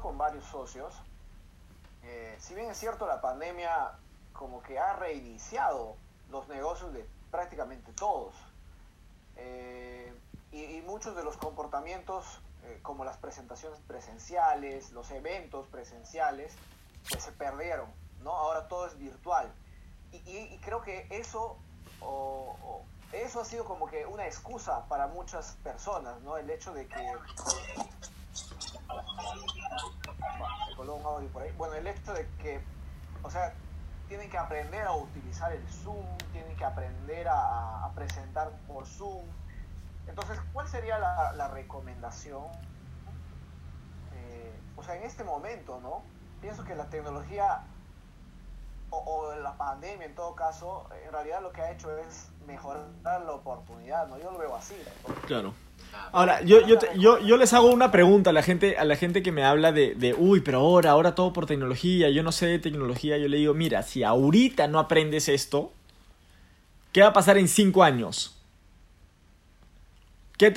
con varios socios, eh, si bien es cierto la pandemia como que ha reiniciado los negocios de prácticamente todos, eh, y, muchos de los comportamientos eh, como las presentaciones presenciales, los eventos presenciales, pues se perdieron, ¿no? Ahora todo es virtual. Y, creo que eso, eso ha sido como que una excusa para muchas personas, ¿no? El hecho de que... Bueno, el hecho de que, o sea, tienen que aprender a utilizar el Zoom, tienen que aprender a, presentar por Zoom. Entonces, ¿cuál sería la, recomendación? Eh, o sea, en este momento, ¿no? Pienso que la tecnología o, la pandemia en todo caso, en realidad lo que ha hecho es mejorar la oportunidad, ¿no? Yo lo veo así. Claro. Ahora, yo, yo, yo, yo, les hago una pregunta a la gente, a la gente que me habla de, de, uy, pero ahora, ahora todo por tecnología, yo no sé de tecnología, yo le digo, mira, si ahorita no aprendes esto, ¿qué va a pasar en cinco años? ¿Qué,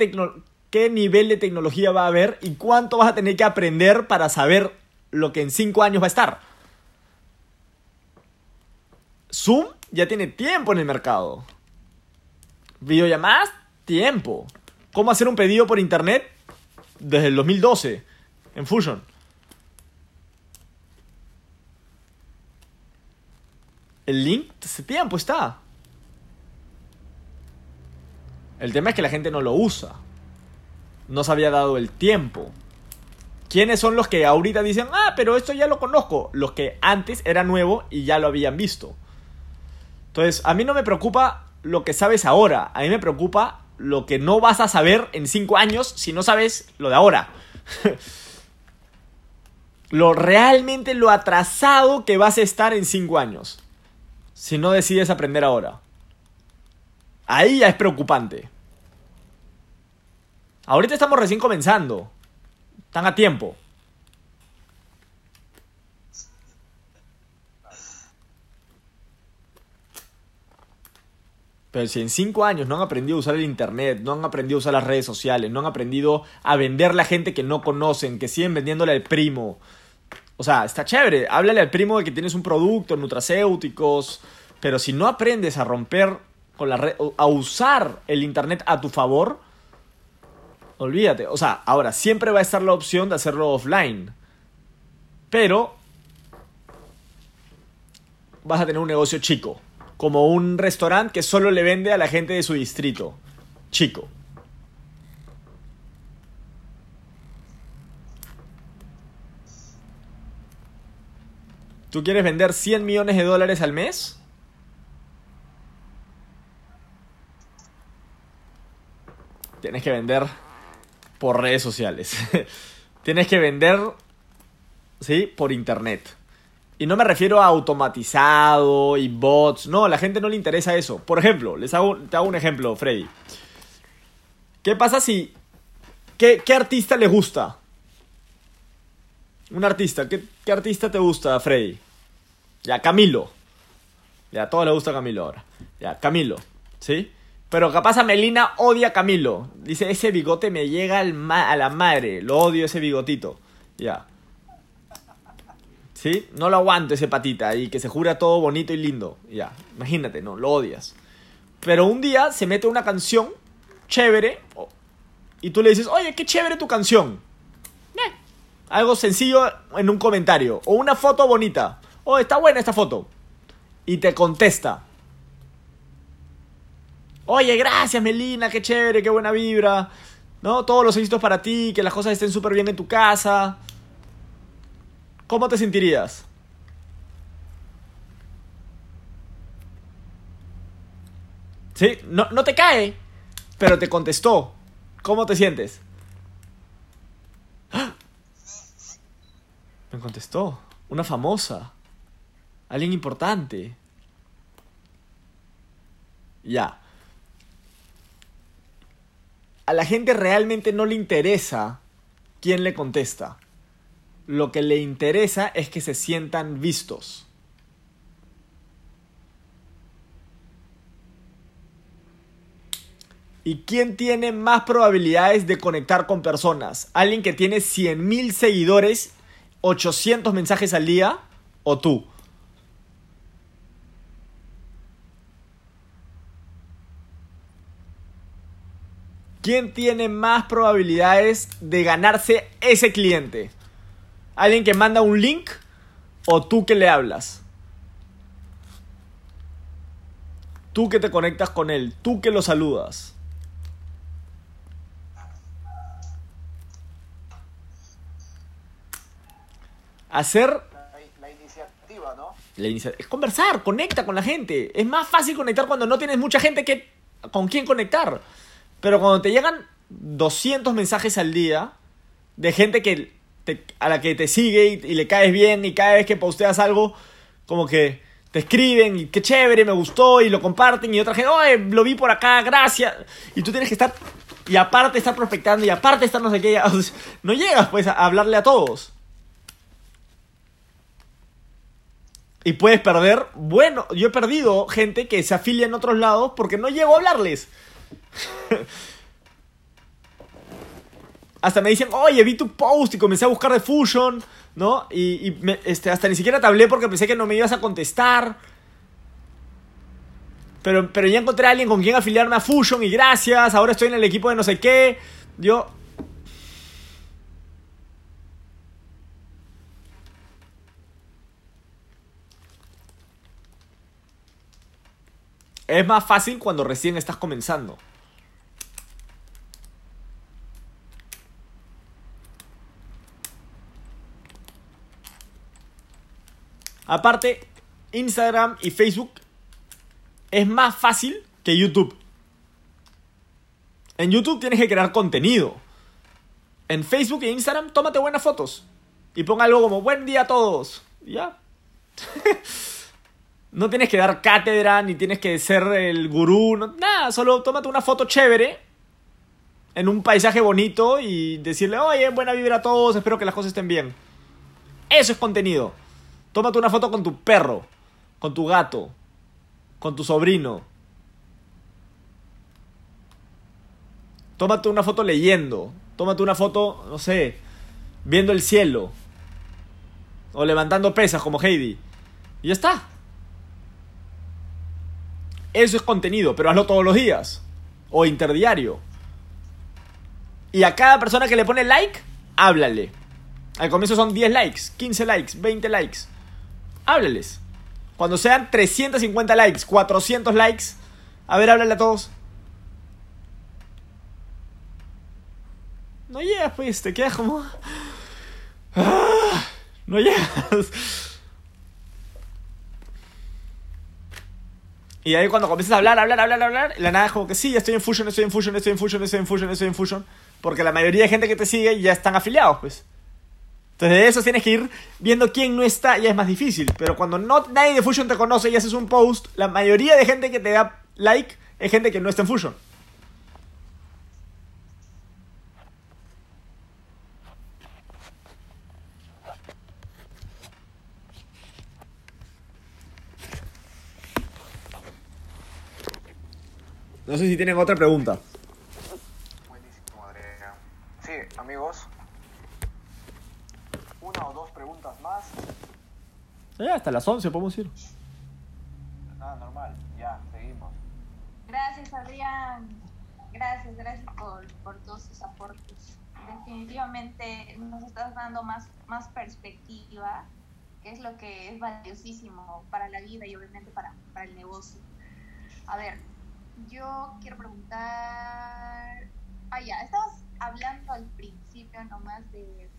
¿Qué nivel de tecnología va a haber y cuánto vas a tener que aprender para saber lo que en cinco años va a estar? Zoom ya tiene tiempo en el mercado. Videollamadas, tiempo. ¿Cómo hacer un pedido por internet? Desde el 2012, en Fusion. El link, ese tiempo está. El tema es que la gente no lo usa. No se había dado el tiempo. ¿Quiénes son los que ahorita dicen, ah, pero esto ya lo conozco? Los que antes era nuevo y ya lo habían visto. Entonces, a mí no me preocupa lo que sabes ahora, a mí me preocupa lo que no vas a saber en cinco años si no sabes lo de ahora. lo realmente lo atrasado que vas a estar en cinco años si no decides aprender ahora. Ahí ya es preocupante. Ahorita estamos recién comenzando. Están a tiempo. Pero si en cinco años no han aprendido a usar el internet, no han aprendido a usar las redes sociales, no han aprendido a vender a gente que no conocen, que siguen vendiéndole al primo. O sea, está chévere. Háblale al primo de que tienes un producto, nutracéuticos. Pero si no aprendes a romper con la red, a usar el internet a tu favor, olvídate. O sea, ahora siempre va a estar la opción de hacerlo offline. Pero vas a tener un negocio chico como un restaurante que solo le vende a la gente de su distrito. Chico. ¿Tú quieres vender 100 millones de dólares al mes? Tienes que vender por redes sociales. Tienes que vender, ¿sí? Por internet. Y no me refiero a automatizado y bots. No, a la gente no le interesa eso. Por ejemplo, les hago, te hago un ejemplo, Freddy. ¿Qué pasa si... ¿Qué, artista le gusta? Un artista. ¿Qué, artista te gusta, Freddy? Ya, Camilo. Ya, a todos le gusta Camilo ahora. Ya, Camilo. ¿Sí? Pero capaz a Melina odia a Camilo. Dice, ese bigote me llega al a la madre. Lo odio ese bigotito. Ya. ¿Sí? No lo aguanto ese patita y que se jura todo bonito y lindo. Ya, imagínate, no, lo odias. Pero un día se mete una canción chévere y tú le dices, oye, qué chévere tu canción. Eh, algo sencillo en un comentario. O una foto bonita. Oh, está buena esta foto. Y te contesta. Oye, gracias Melina, qué chévere, qué buena vibra. ¿No? Todos los éxitos para ti, que las cosas estén súper bien en tu casa. ¿Cómo te sentirías? ¿Sí? No, no te cae, pero te contestó. ¿Cómo te sientes? ¡Ah! Me contestó. Una famosa. Alguien importante. Ya. A la gente realmente no le interesa quién le contesta lo que le interesa es que se sientan vistos. ¿Y quién tiene más probabilidades de conectar con personas? ¿Alguien que tiene 100.000 seguidores, 800 mensajes al día o tú? ¿Quién tiene más probabilidades de ganarse ese cliente? ¿Alguien que manda un link o tú que le hablas? Tú que te conectas con él, tú que lo saludas. Hacer La, la iniciativa, ¿no? la inicia- es conversar, conecta con la gente. Es más fácil conectar cuando no tienes mucha gente que con quién conectar. Pero cuando te llegan 200 mensajes al día de gente que a la que te sigue y, le caes bien y cada vez que posteas algo como que te escriben y qué chévere, me gustó y lo comparten y otra gente, oye, lo vi por acá, gracias. Y tú tienes que estar y aparte estar prospectando y aparte estar no sé qué, no llegas pues a hablarle a todos. Y puedes perder, bueno, yo he perdido gente que se afilia en otros lados porque no llego a hablarles. Hasta me dicen, oye, vi tu post y comencé a buscar de Fusion, ¿no? Y, este, hasta ni siquiera te hablé porque pensé que no me ibas a contestar. Pero, pero ya encontré a alguien con quien afiliarme a Fusion y gracias, ahora estoy en el equipo de no sé qué. Yo... Es más fácil cuando recién estás comenzando. Aparte, Instagram y Facebook es más fácil que YouTube. En YouTube tienes que crear contenido. En Facebook e Instagram, tómate buenas fotos. Y pon algo como buen día a todos. Ya. no tienes que dar cátedra, ni tienes que ser el gurú. no- nada, solo tómate una foto chévere. En un paisaje bonito y decirle, oye, buena vibra a todos, espero que las cosas estén bien. Eso es contenido. Tómate una foto con tu perro, con tu gato, con tu sobrino. Tómate una foto leyendo. Tómate una foto, no sé, viendo el cielo. O levantando pesas como Heidi. Y ya está. Eso es contenido, pero hazlo todos los días. O interdiario. Y a cada persona que le pone like, háblale. Al comienzo son 10 likes, 15 likes, 20 likes. Háblales. Cuando sean 350 likes, 400 likes, a ver, háblale a todos. No llegas, pues, te quedas como... Ah, no llegas. Y ahí cuando comienzas a hablar, hablar, hablar, hablar, la nada es como que sí, ya estoy en Fusion, estoy en Fusion, estoy en Fusion, estoy en Fusion, estoy en Fusion. Porque la mayoría de gente que te sigue ya están afiliados, pues. Entonces de eso tienes que ir viendo quién no está, ya es más difícil. Pero cuando no, nadie de Fusion te conoce y haces un post, la mayoría de gente que te da like es gente que no está en Fusion. No sé si tienen otra pregunta. Buenísimo, Adrián. Sí, amigos. Una o dos preguntas más. Eh, hasta las 11 podemos ir. Ah, normal. Ya, seguimos. Gracias, Adrián. Gracias, gracias por, por todos tus aportes. Definitivamente nos estás dando más, más perspectiva, que es lo que es valiosísimo para la vida y obviamente para, para el negocio. A ver, yo quiero preguntar... Ah, ya, estabas hablando al principio nomás de,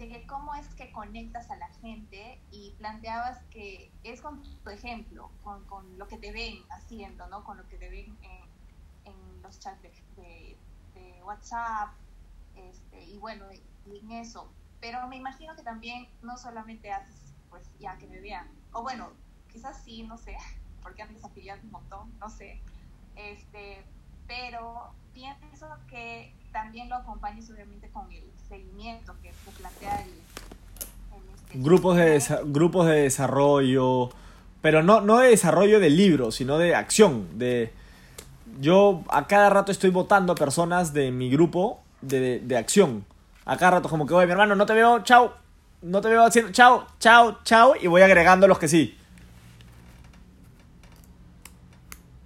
de que cómo es que conectas a la gente y planteabas que es con tu ejemplo, con, con lo que te ven haciendo, ¿no? Con lo que te ven en, en los chats de, de- de WhatsApp, este, y bueno, y en eso. Pero me imagino que también no solamente haces, pues ya que me vean, o bueno, quizás sí, no sé, porque antes afiliado un montón, no sé, este, pero pienso que también lo acompañes obviamente con el seguimiento que se plantea el, el, este, Grupos de, desa- grupos de desarrollo, pero no, no de desarrollo de libros, sino de acción, de, yo a cada rato estoy votando a personas de mi grupo de, de, de acción. A cada rato como que, oye, mi hermano, no te veo, chao. No te veo haciendo, chao, chao, chao. Y voy agregando los que sí.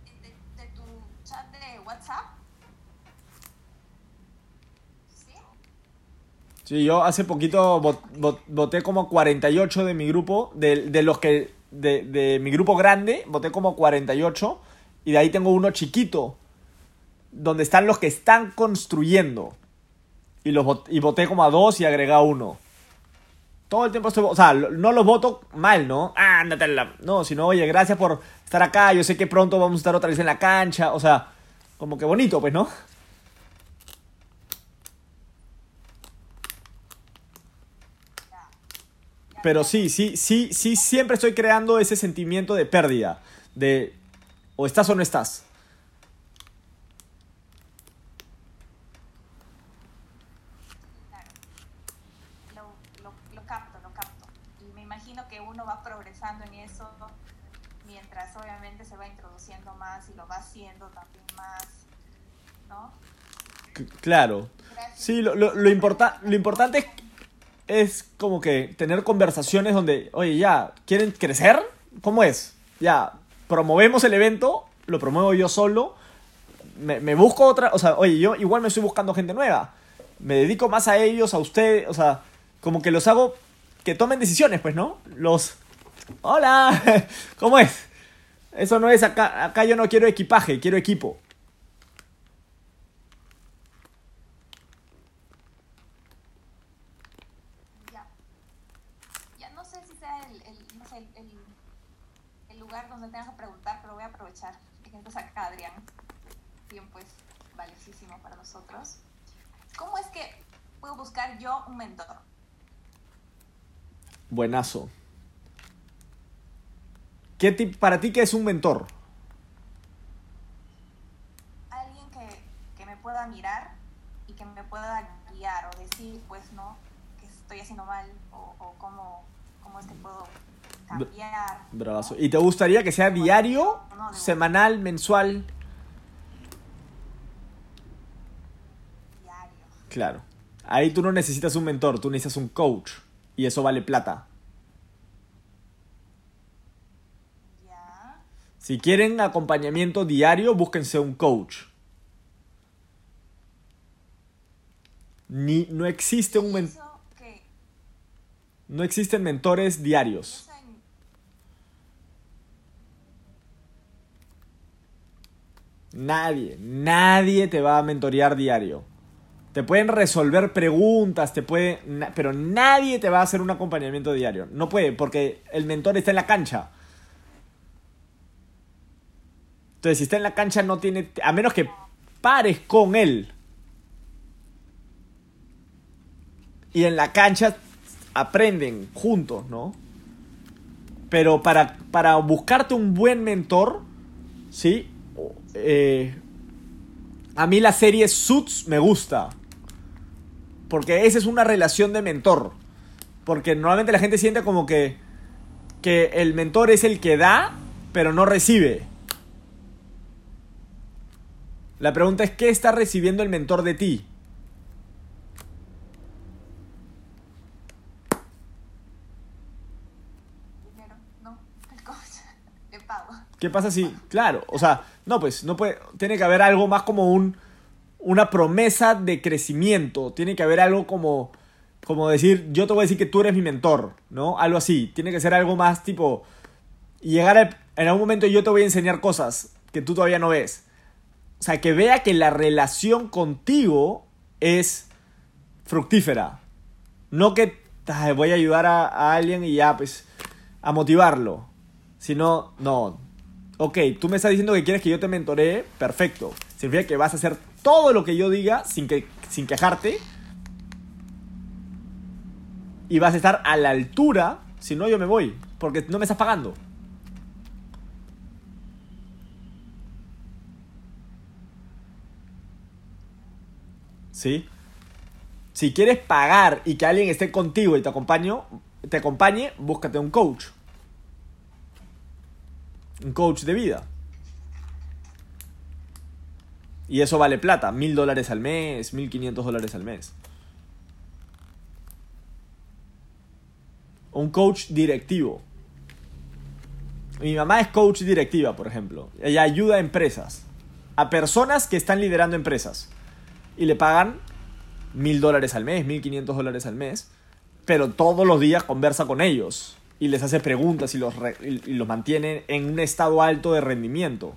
de, de tu chat de WhatsApp. ¿Sí? Sí, yo hace poquito vot- vot- voté como 48 de mi grupo, de, de los que, de, de mi grupo grande, voté como 48 y de ahí tengo uno chiquito, donde están los que están construyendo. Y, los y voté como a dos y agregué uno. Todo el tiempo estoy, o sea, no los voto mal, ¿no? Ah, ándate la... No, sino, oye, gracias por estar acá, yo sé que pronto vamos a estar otra vez en la cancha, o sea, como que bonito, pues, ¿no? Ya. Ya Pero sí, sí, sí, sí, siempre estoy creando ese sentimiento de pérdida. De o estás o no estás. Claro. Lo, lo, lo capto, lo capto. Y me imagino que uno va progresando en eso mientras obviamente se va introduciendo más y lo va haciendo también más, ¿no? C- claro. Gracias. Sí, lo, lo, lo, importa- lo importante es, es como que tener conversaciones donde, oye, ya, ¿quieren crecer? ¿Cómo es? Ya, promovemos el evento, lo promuevo yo solo, me, me busco otra, o sea, oye, yo igual me estoy buscando gente nueva, me dedico más a ellos, a ustedes, o sea, como que los hago que tomen decisiones, pues, ¿no? Los, hola, ¿cómo es? Eso no es acá, acá yo no quiero equipaje, quiero equipo. Ya. Ya no sé si sea el, el, no sé, el, el, el lugar donde tengas que preguntar, pero voy a aprovechar acá, Adrián. Tiempo es valiosísimo para nosotros. ¿Cómo es que puedo buscar yo un mentor? Buenazo. ¿Qué tip- para ti qué es un mentor? Alguien que, que me pueda mirar y que me pueda guiar o decir, pues, no, que estoy haciendo mal o, o cómo, cómo es que puedo cambiar. Bravazo. ¿Y te gustaría que sea diario, semanal, mensual? Claro. Ahí tú no necesitas un mentor, tú necesitas un coach. Y eso vale plata. Si quieren acompañamiento diario, búsquense un coach. Ni, no existe un Y men- eso que no existen mentores diarios. eso en- Nadie, nadie te va a mentorear diario. Te pueden resolver preguntas, te puede, pero nadie te va a hacer un acompañamiento diario. No puede, porque el mentor está en la cancha. Entonces, si está en la cancha, no tiene, a menos que pares con él. Y en la cancha aprenden juntos, ¿no? Pero para, para buscarte un buen mentor, ¿sí? Eh, a mí la serie Suits me gusta. Porque esa es una relación de mentor. Porque normalmente la gente siente como que, que el mentor es el que da, pero no recibe. La pregunta es, ¿qué está recibiendo el mentor de ti? dinero, no, el coach, le pago. ¿Qué pasa si, claro, o sea, no, pues no puede, tiene que haber algo más como un, una promesa de crecimiento, tiene que haber algo como, como decir, yo te voy a decir que tú eres mi mentor, ¿no? Algo así, tiene que ser algo más tipo, llegar al- en algún momento yo te voy a enseñar cosas que tú todavía no ves. O sea, que vea que la relación contigo es fructífera. No que "Ay, voy a ayudar a, a alguien y ya, pues, a motivarlo. Sino, no. Ok, tú me estás diciendo que quieres que yo te mentoree, perfecto. Significa que vas a hacer todo lo que yo diga sin, que, sin quejarte. Y vas a estar a la altura, si no yo me voy, porque no me estás pagando. ¿Sí? Si quieres pagar y que alguien esté contigo y te acompaño, te acompañe, búscate un coach. Un coach de vida. Y eso vale plata, mil dólares al mes, mil quinientos dólares al mes. Un coach directivo. Mi mamá es coach directiva, por ejemplo. Ella ayuda a empresas, a personas que están liderando empresas. Y le pagan mil dólares al mes, mil quinientos dólares al mes. Pero todos los días conversa con ellos. Y les hace preguntas y los, re- y los mantiene en un estado alto de rendimiento.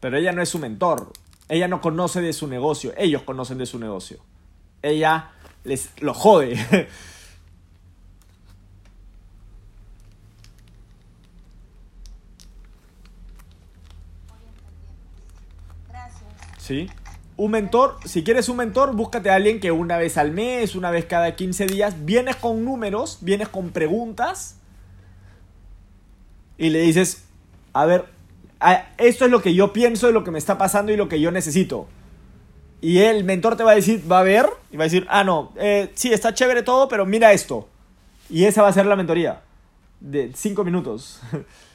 Pero ella no es su mentor. Ella no conoce de su negocio. Ellos conocen de su negocio. Ella les lo jode. Gracias. ¿Sí? Un mentor, si quieres un mentor, búscate a alguien que una vez al mes, una vez cada 15 días, vienes con números, vienes con preguntas y le dices, a ver, esto es lo que yo pienso, de lo que me está pasando y lo que yo necesito. Y el mentor te va a decir, va a ver y va a decir, ah, no, eh, sí, está chévere todo, pero mira esto. Y esa va a ser la mentoría de 5 minutos.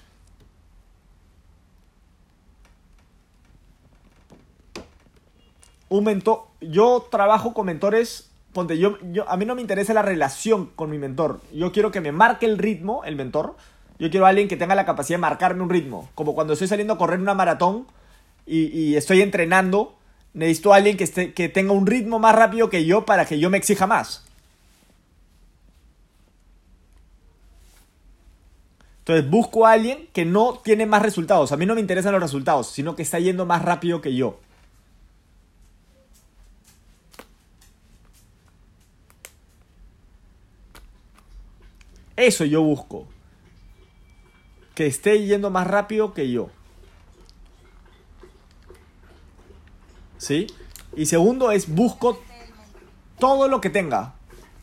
un mentor. Yo trabajo con mentores. Ponte, yo, yo, a mí no me interesa la relación con mi mentor. Yo quiero que me marque el ritmo, el mentor. Yo quiero a alguien que tenga la capacidad de marcarme un ritmo. Como cuando estoy saliendo a correr una maratón y, y estoy entrenando, necesito a alguien que, esté, que tenga un ritmo más rápido que yo para que yo me exija más. Entonces busco a alguien que no tiene más resultados. A mí no me interesan los resultados, sino que está yendo más rápido que yo. Eso yo busco. Que esté yendo más rápido que yo. ¿Sí? Y segundo es busco todo lo que tenga.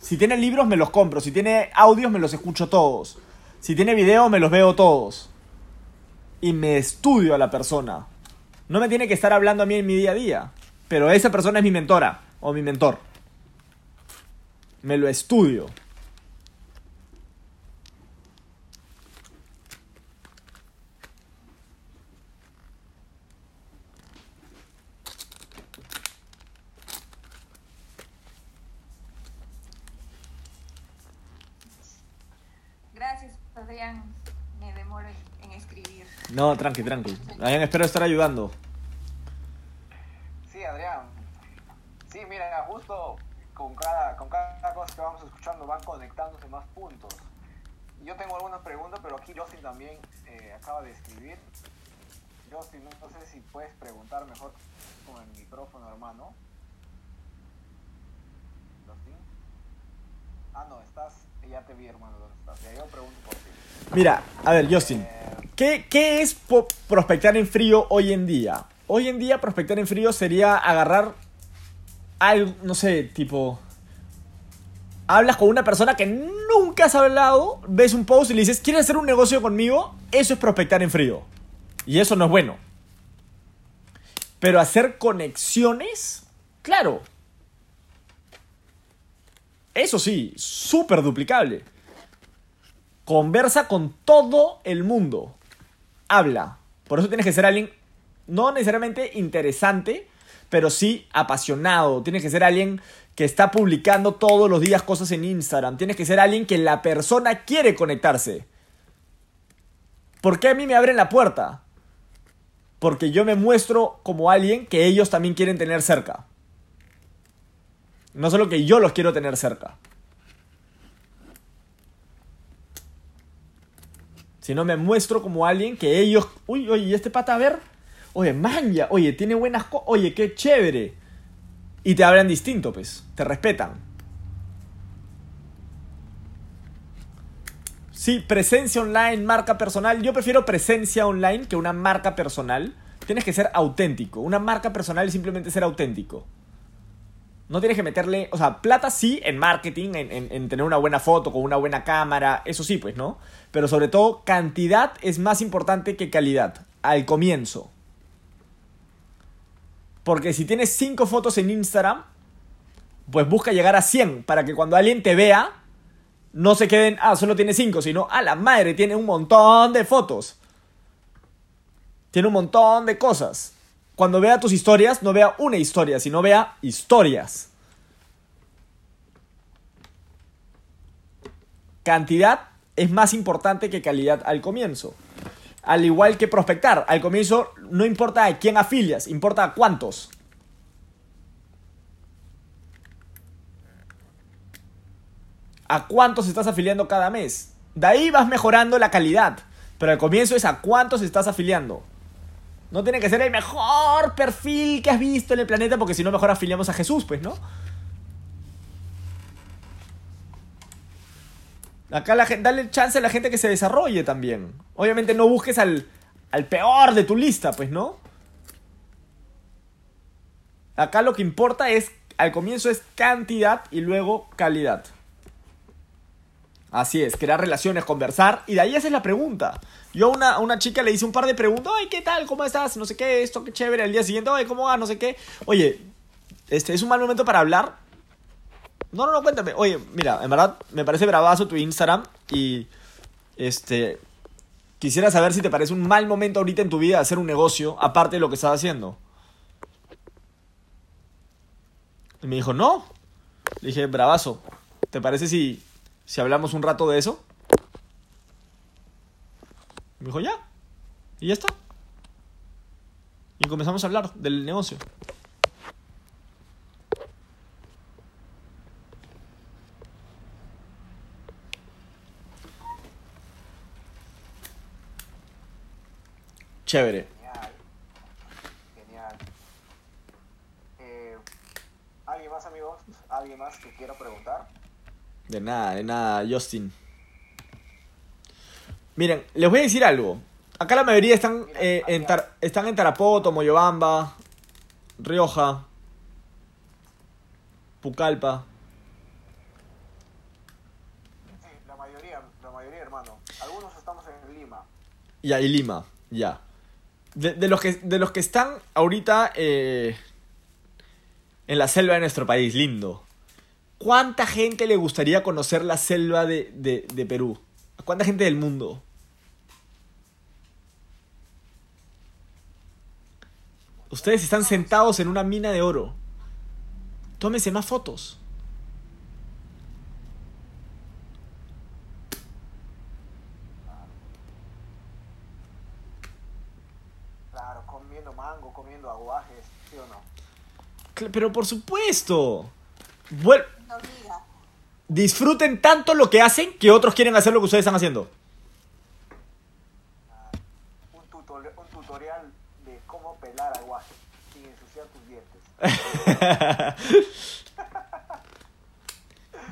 Si tiene libros me los compro. Si tiene audios me los escucho todos. Si tiene videos me los veo todos. Y me estudio a la persona. No me tiene que estar hablando a mí en mi día a día. Pero esa persona es mi mentora o mi mentor. Me lo estudio. Gracias, Adrián. Me demoro en, en escribir. No, tranqui, tranqui. Adrián, espero estar ayudando. Sí, Adrián. Sí, mira, justo con cada, con cada cosa que vamos escuchando van conectándose más puntos. Yo tengo algunas preguntas, pero aquí Justin también eh, acaba de escribir. Justin, no, sé si puedes preguntar mejor con el micrófono, hermano. Justin. Ah, no, estás. Ya te vi, hermano, ¿dónde estás? Ya yo pregunto por ti. Mira, a ver, Justin. Eh, ¿Qué, qué es prospectar en frío hoy en día? Hoy en día prospectar en frío sería agarrar algo, no sé, tipo... Hablas con una persona que nunca has hablado, ves un post y le dices, ¿quieres hacer un negocio conmigo? Eso es prospectar en frío. Y eso no es bueno. Pero hacer conexiones, claro. Eso sí, súper duplicable. Conversa con todo el mundo. Habla. Por eso tienes que ser alguien no necesariamente interesante, pero sí apasionado. Tienes que ser alguien que está publicando todos los días cosas en Instagram. Tienes que ser alguien que la persona quiere conectarse. ¿Por qué a mí me abren la puerta? Porque yo me muestro como alguien que ellos también quieren tener cerca. No solo que yo los quiero tener cerca. Sino me muestro como alguien que ellos... Uy, oye, ¿y este pata a ver? Oye, manja, oye, tiene buenas cosas. Oye, qué chévere. Y te hablan distinto, pues. Te respetan. Sí, presencia online, marca personal. Yo prefiero presencia online que una marca personal. Tienes que ser auténtico. Una marca personal es simplemente ser auténtico. No tienes que meterle, o sea, plata sí en marketing, en, en- en tener una buena foto con una buena cámara, eso sí, pues, ¿no? Pero sobre todo, cantidad es más importante que calidad, al comienzo. Porque si tienes 5 fotos en Instagram, pues busca llegar a 100 para que cuando alguien te vea, no se queden, ah, solo tiene 5, sino, a la madre, tiene un montón de fotos. Tiene un montón de cosas. Cuando vea tus historias, no vea una historia, sino vea historias. Cantidad es más importante que calidad al comienzo. Al igual que prospectar, al comienzo no importa a quién afilias, importa a cuántos. A cuántos estás afiliando cada mes. De ahí vas mejorando la calidad. Pero al comienzo es a cuántos estás afiliando. No tiene que ser el mejor perfil que has visto en el planeta, porque si no, mejor afiliamos a Jesús, pues, ¿no? Acá la gente, dale chance a la gente que se desarrolle también. Obviamente no busques al, al peor de tu lista, pues, ¿no? Acá lo que importa es, al comienzo es cantidad y luego calidad. Así es, crear relaciones, conversar. Y de ahí esa es la pregunta. Yo a una, a una chica le hice un par de preguntas. Ay, ¿qué tal? ¿Cómo estás? No sé qué, esto, qué chévere. Al día siguiente, ay, ¿cómo va? No sé qué. Oye, este es un mal momento para hablar. No, no, no, cuéntame. Oye, mira, en verdad me parece bravazo tu Instagram. Y este. Quisiera saber si te parece un mal momento ahorita en tu vida hacer un negocio, aparte de lo que estás haciendo. Y me dijo, no. Le dije, bravazo. ¿Te parece si si hablamos un rato de eso. Me dijo, ya. Y ya está. Y comenzamos a hablar del negocio. Chévere. Genial. Genial. Eh, ¿Alguien más, amigos? ¿Alguien más que quiera preguntar? De nada, de nada, Justin. Miren, les voy a decir algo. Acá la mayoría están, eh, en, Tar- están en Tarapoto, Moyobamba, Rioja, Pucallpa. Sí, la mayoría, la mayoría, hermano. Algunos estamos en Lima. Y ahí Lima, ya. De, de los que, de los que están ahorita eh, en la selva de nuestro país, lindo. ¿Cuánta gente le gustaría conocer la selva de, de, de Perú? ¿A cuánta gente del mundo? Ustedes están sentados en una mina de oro. Tómense más fotos. Claro, comiendo mango, comiendo aguajes, ¿sí o no? Pero por supuesto. Vuel- No diga. Disfruten tanto lo que hacen que otros quieren hacer lo que ustedes están haciendo. Ah, un, tutor- un tutorial de cómo pelar aguajes sin ensuciar tus dientes.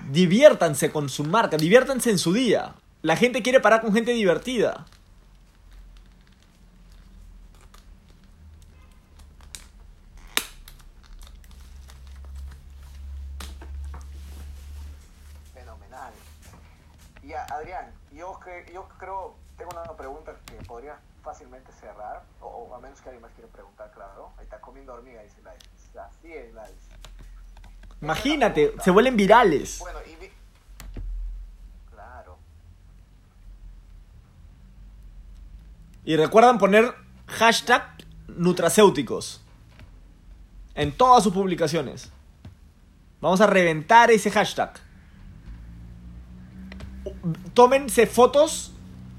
Diviértanse con su marca, diviértanse en su día. La gente quiere parar con gente divertida. Fenomenal. Y a- Adrián, yo, cre- yo creo, tengo una pregunta que podría fácilmente cerrar, o, o a menos que alguien más quiera preguntar, claro. Ahí está comiendo hormiga, dice Lais. Así es, Lais. Imagínate, se vuelven virales. Bueno, y vi- Claro. Y recuerdan poner hashtag nutracéuticos en todas sus publicaciones. Vamos a reventar ese hashtag. Tómense fotos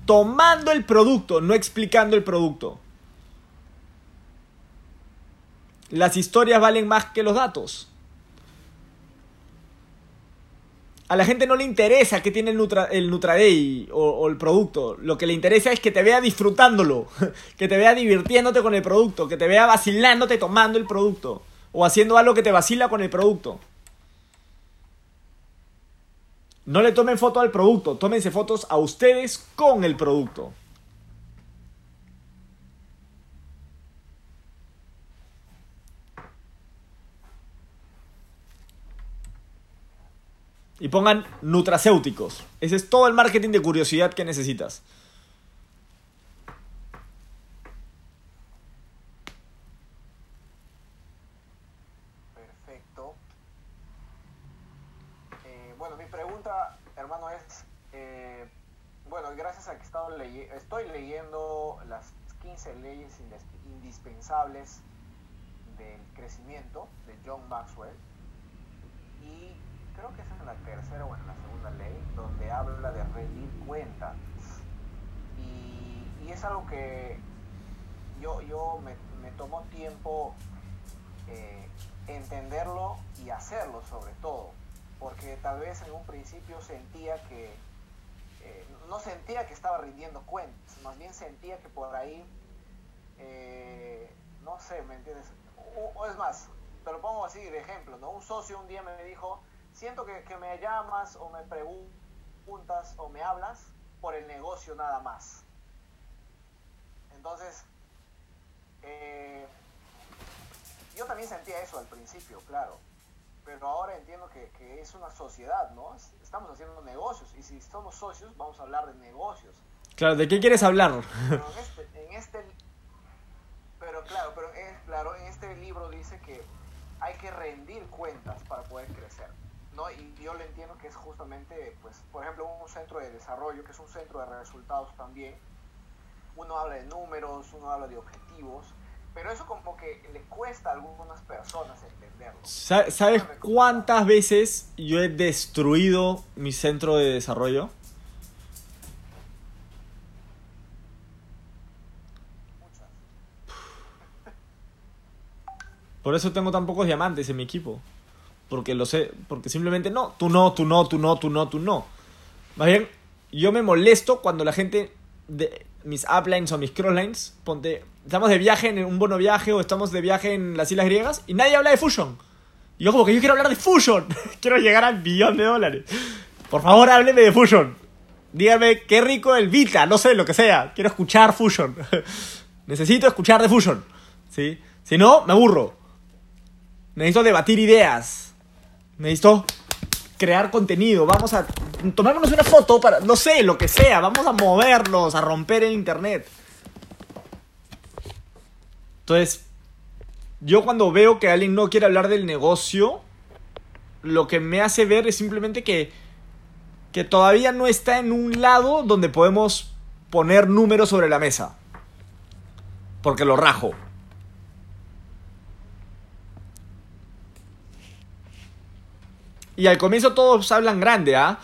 tomando el producto, no explicando el producto. Las historias valen más que los datos. A la gente no le interesa qué tiene el, Nutra, el Nutraday o el producto. Lo que le interesa es que te vea disfrutándolo, que te vea divirtiéndote con el producto, que te vea vacilándote tomando el producto o haciendo algo que te vacila con el producto. No le tomen foto al producto, tómense fotos a ustedes con el producto. Y pongan nutracéuticos. Ese es todo el marketing de curiosidad que necesitas. Perfecto. Eh, bueno, mi pregunta, hermano, es, eh, bueno, gracias que estoy leyendo las 15 leyes indispensables del crecimiento de John Maxwell. Y creo que es en la tercera o en la segunda ley donde habla de rendir cuenta y, y es algo que yo, yo me, me tomó tiempo eh, entenderlo y hacerlo sobre todo porque tal vez en un principio sentía que no sentía que estaba rindiendo cuentas, más bien sentía que por ahí, eh, no sé, ¿me entiendes? O, es más, te lo pongo así de ejemplo, ¿no? Un socio un día me dijo, siento que, que me llamas o me preguntas o me hablas por el negocio nada más. Entonces, eh, yo también sentía eso al principio, claro pero ahora entiendo que, que, es una sociedad, ¿no? Estamos haciendo negocios y si somos socios vamos a hablar de negocios. Claro, ¿de qué quieres hablar? Pero, en este, en este pero claro, pero es, claro, en este libro dice que hay que rendir cuentas para poder crecer, ¿no? Y yo le entiendo que es justamente, pues, por ejemplo, un centro de desarrollo, que es un centro de resultados también. Uno habla de números, uno habla de objetivos, pero eso como que le cuesta a algunas personas entenderlo. ¿Sabes cuántas veces yo he destruido mi centro de desarrollo? Por eso tengo tan pocos diamantes en mi equipo. Porque lo sé, porque simplemente no, tú no, tú no, tú no, tú no, tú no. Más bien, yo me molesto cuando la gente de mis uplines o mis crosslines, ponte, estamos de viaje en un bono viaje o estamos de viaje en las Islas Griegas y nadie habla de Fusion. Y yo como que yo quiero hablar de Fusion, quiero llegar al billón de dólares. Por favor, hábleme de Fusion. Dígame qué rico el Vita, no sé, lo que sea. Quiero escuchar Fusion. Necesito escuchar de Fusion. ¿Sí? Si no, me aburro. Necesito debatir ideas. Necesito crear contenido. Vamos a tomarnos una foto para, no sé, lo que sea. Vamos a movernos, a romper el internet. Entonces, yo cuando veo que alguien no quiere hablar del negocio, lo que me hace ver es simplemente que, que todavía no está en un lado donde podemos poner números sobre la mesa. Porque lo rajo. Y al comienzo todos hablan grande, ¿ah?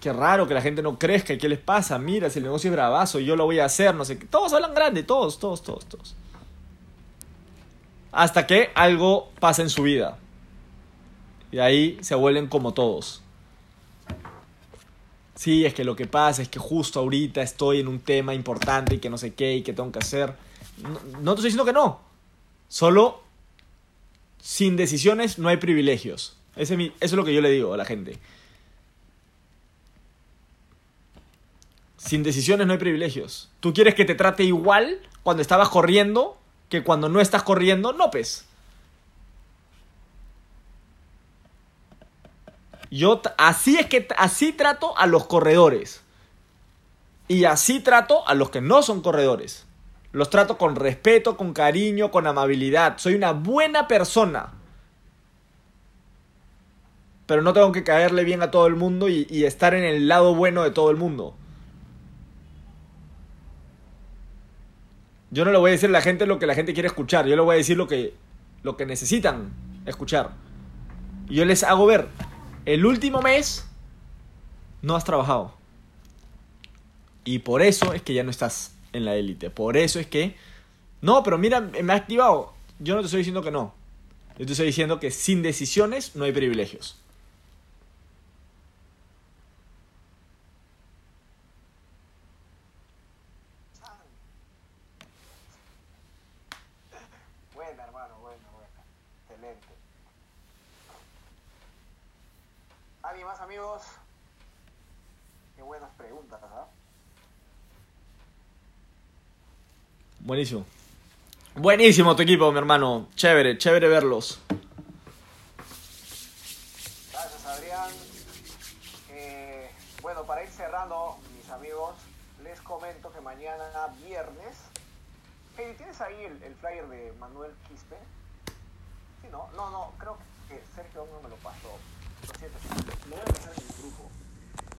Qué raro que la gente no crezca, ¿qué les pasa? Mira, si el negocio es bravazo, yo lo voy a hacer, no sé qué. Todos hablan grande, todos, todos, todos, todos hasta que algo pasa en su vida. Y ahí se vuelven como todos. Sí, es que lo que pasa es que justo ahorita estoy en un tema importante y que no sé qué y que tengo que hacer. No, te estoy diciendo que no. Solo sin decisiones no hay privilegios. Eso es lo que yo le digo a la gente. Sin decisiones no hay privilegios. ¿Tú quieres que te trate igual cuando estabas corriendo que cuando no estás corriendo, no pes. Yo así es que así trato a los corredores. Y así trato a los que no son corredores. Los trato con respeto, con cariño, con amabilidad. Soy una buena persona. Pero no tengo que caerle bien a todo el mundo y, y estar en el lado bueno de todo el mundo. Yo no le voy a decir a la gente lo que la gente quiere escuchar, yo le voy a decir lo que, lo que necesitan escuchar. Y yo les hago ver, el último mes no has trabajado. Y por eso es que ya no estás en la élite. Por eso es que... No, pero mira, me ha activado. Yo no te estoy diciendo que no. Yo te estoy diciendo que sin decisiones no hay privilegios. amigos? Qué buenas preguntas, ¿ah? Buenísimo. Buenísimo tu equipo, mi hermano. Chévere, chévere verlos. Gracias, Adrián. Eh, bueno, para ir cerrando, mis amigos, les comento que mañana viernes. ¿Tienes ahí el, el, flyer de Manuel Quispe? Sí, no, no, no, creo que Sergio no me lo pasó. Lo siento, lo voy a pasar en el grupo.